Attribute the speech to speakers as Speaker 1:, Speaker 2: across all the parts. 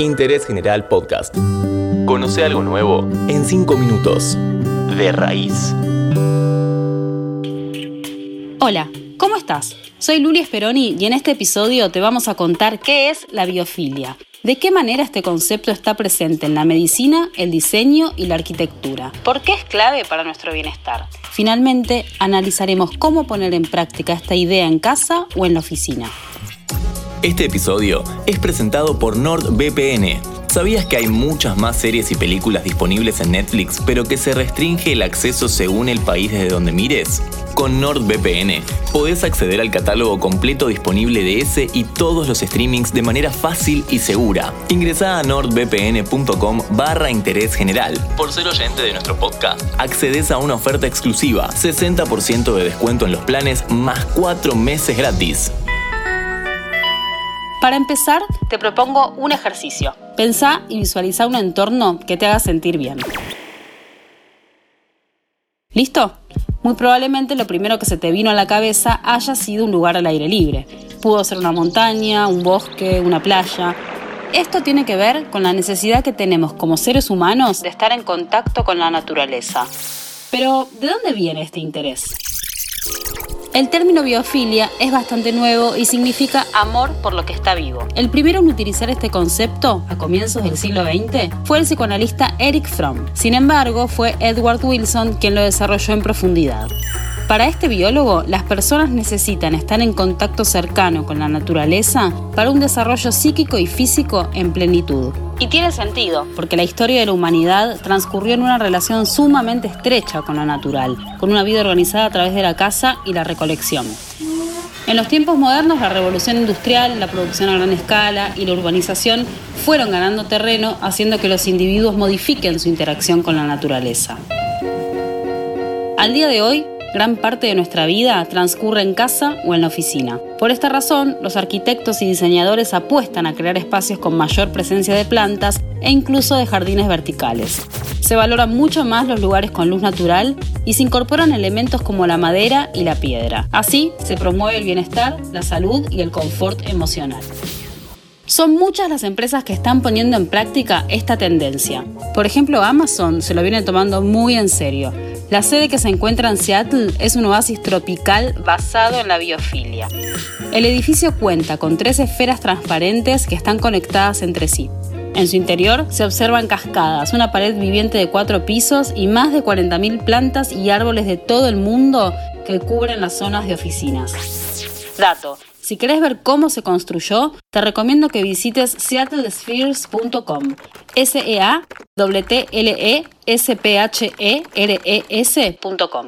Speaker 1: Interés General Podcast. Conoce algo nuevo en 5 minutos. De raíz.
Speaker 2: Hola, ¿cómo estás? Soy Luli Speroni y en este episodio te vamos a contar qué es la biofilia, de qué manera este concepto está presente en la medicina, el diseño y la arquitectura, por qué es clave para nuestro bienestar. Finalmente, analizaremos cómo poner en práctica esta idea en casa o en la oficina.
Speaker 1: Este episodio es presentado por NordVPN. ¿Sabías que hay muchas más series y películas disponibles en Netflix, pero que se restringe el acceso según el país desde donde mires? Con NordVPN podés acceder al catálogo completo disponible de ese y todos los streamings de manera fácil y segura. Ingresá a nordvpn.com barra interés general. Por ser oyente de nuestro podcast, accedes a una oferta exclusiva, 60% de descuento en los planes más 4 meses gratis.
Speaker 2: Para empezar, te propongo un ejercicio. Pensá y visualiza un entorno que te haga sentir bien. ¿Listo? Muy probablemente lo primero que se te vino a la cabeza haya sido un lugar al aire libre. Pudo ser una montaña, un bosque, una playa. Esto tiene que ver con la necesidad que tenemos como seres humanos de estar en contacto con la naturaleza. Pero, ¿de dónde viene este interés? El término biofilia es bastante nuevo y significa amor por lo que está vivo. El primero en utilizar este concepto, a comienzos del siglo XX, fue el psicoanalista Eric Fromm. Sin embargo, fue Edward Wilson quien lo desarrolló en profundidad. Para este biólogo, las personas necesitan estar en contacto cercano con la naturaleza para un desarrollo psíquico y físico en plenitud. Y tiene sentido, porque la historia de la humanidad transcurrió en una relación sumamente estrecha con lo natural, con una vida organizada a través de la caza y la recolección. En los tiempos modernos, la revolución industrial, la producción a gran escala y la urbanización fueron ganando terreno, haciendo que los individuos modifiquen su interacción con la naturaleza. Al día de hoy, gran parte de nuestra vida transcurre en casa o en la oficina. Por esta razón, los arquitectos y diseñadores apuestan a crear espacios con mayor presencia de plantas e incluso de jardines verticales. Se valoran mucho más los lugares con luz natural y se incorporan elementos como la madera y la piedra. Así se promueve el bienestar, la salud y el confort emocional. Son muchas las empresas que están poniendo en práctica esta tendencia. Por ejemplo, Amazon se lo viene tomando muy en serio la sede que se encuentra en Seattle es un oasis tropical basado en la biofilia. El edificio cuenta con tres esferas transparentes que están conectadas entre sí. En su interior se observan cascadas, una pared viviente de cuatro pisos y más de 40.000 plantas y árboles de todo el mundo que cubren las zonas de oficinas. Dato, si querés ver cómo se construyó, te recomiendo que visites seattlespheres.com. S-E-A-T-T-L-E-S-P-H-E-R-E-S.com.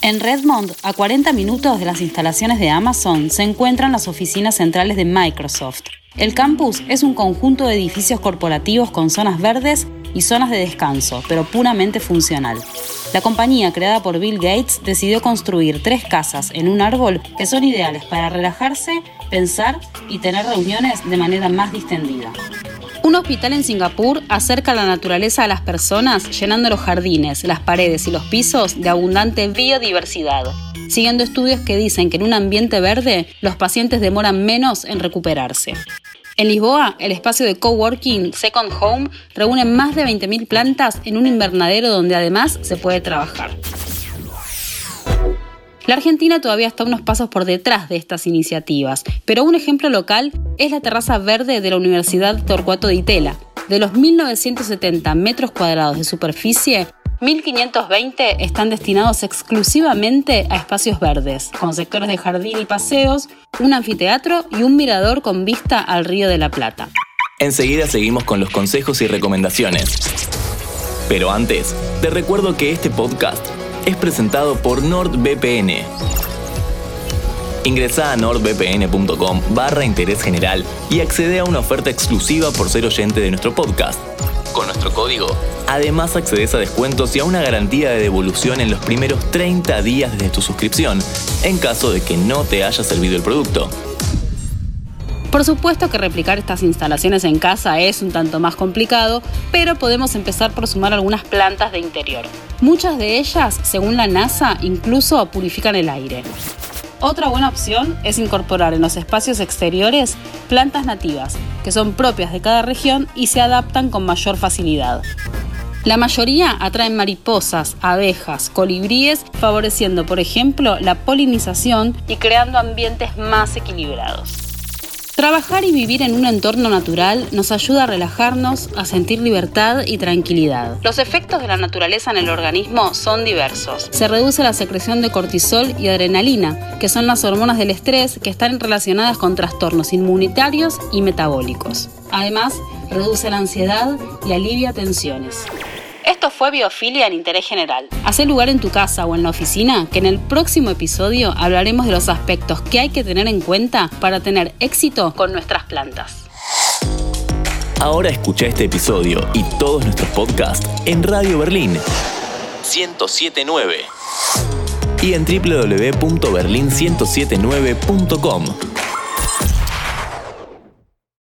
Speaker 2: En Redmond, a 40 minutos de las instalaciones de Amazon, se encuentran las oficinas centrales de Microsoft. El campus es un conjunto de edificios corporativos con zonas verdes y zonas de descanso, pero puramente funcional. La compañía creada por Bill Gates decidió construir tres casas en un árbol que son ideales para relajarse, pensar y tener reuniones de manera más distendida. Un hospital en Singapur acerca la naturaleza a las personas llenando los jardines, las paredes y los pisos de abundante biodiversidad, siguiendo estudios que dicen que en un ambiente verde los pacientes demoran menos en recuperarse. En Lisboa, el espacio de coworking Second Home reúne más de 20.000 plantas en un invernadero donde además se puede trabajar. La Argentina todavía está unos pasos por detrás de estas iniciativas, pero un ejemplo local es la terraza verde de la Universidad Torcuato de Itela. De los 1.970 metros cuadrados de superficie, 1.520 están destinados exclusivamente a espacios verdes, con sectores de jardín y paseos, un anfiteatro y un mirador con vista al Río de la Plata.
Speaker 1: Enseguida seguimos con los consejos y recomendaciones. Pero antes, te recuerdo que este podcast es presentado por NordVPN. Ingresa a nordvpn.com barra interés general y accede a una oferta exclusiva por ser oyente de nuestro podcast. Con nuestro código, además accedes a descuentos y a una garantía de devolución en los primeros 30 días desde tu suscripción, en caso de que no te haya servido el producto.
Speaker 2: Por supuesto que replicar estas instalaciones en casa es un tanto más complicado, pero podemos empezar por sumar algunas plantas de interior. Muchas de ellas, según la NASA, incluso purifican el aire. Otra buena opción es incorporar en los espacios exteriores plantas nativas, que son propias de cada región y se adaptan con mayor facilidad. La mayoría atraen mariposas, abejas, colibríes, favoreciendo, por ejemplo, la polinización y creando ambientes más equilibrados. Trabajar y vivir en un entorno natural nos ayuda a relajarnos, a sentir libertad y tranquilidad. Los efectos de la naturaleza en el organismo son diversos. Se reduce la secreción de cortisol y adrenalina, que son las hormonas del estrés que están relacionadas con trastornos inmunitarios y metabólicos. Además, reduce la ansiedad y alivia tensiones. Esto fue Biofilia en Interés General. Haz lugar en tu casa o en la oficina que en el próximo episodio hablaremos de los aspectos que hay que tener en cuenta para tener éxito con nuestras plantas.
Speaker 1: Ahora escucha este episodio y todos nuestros podcasts en Radio Berlín 1079 y en www.berlin1079.com.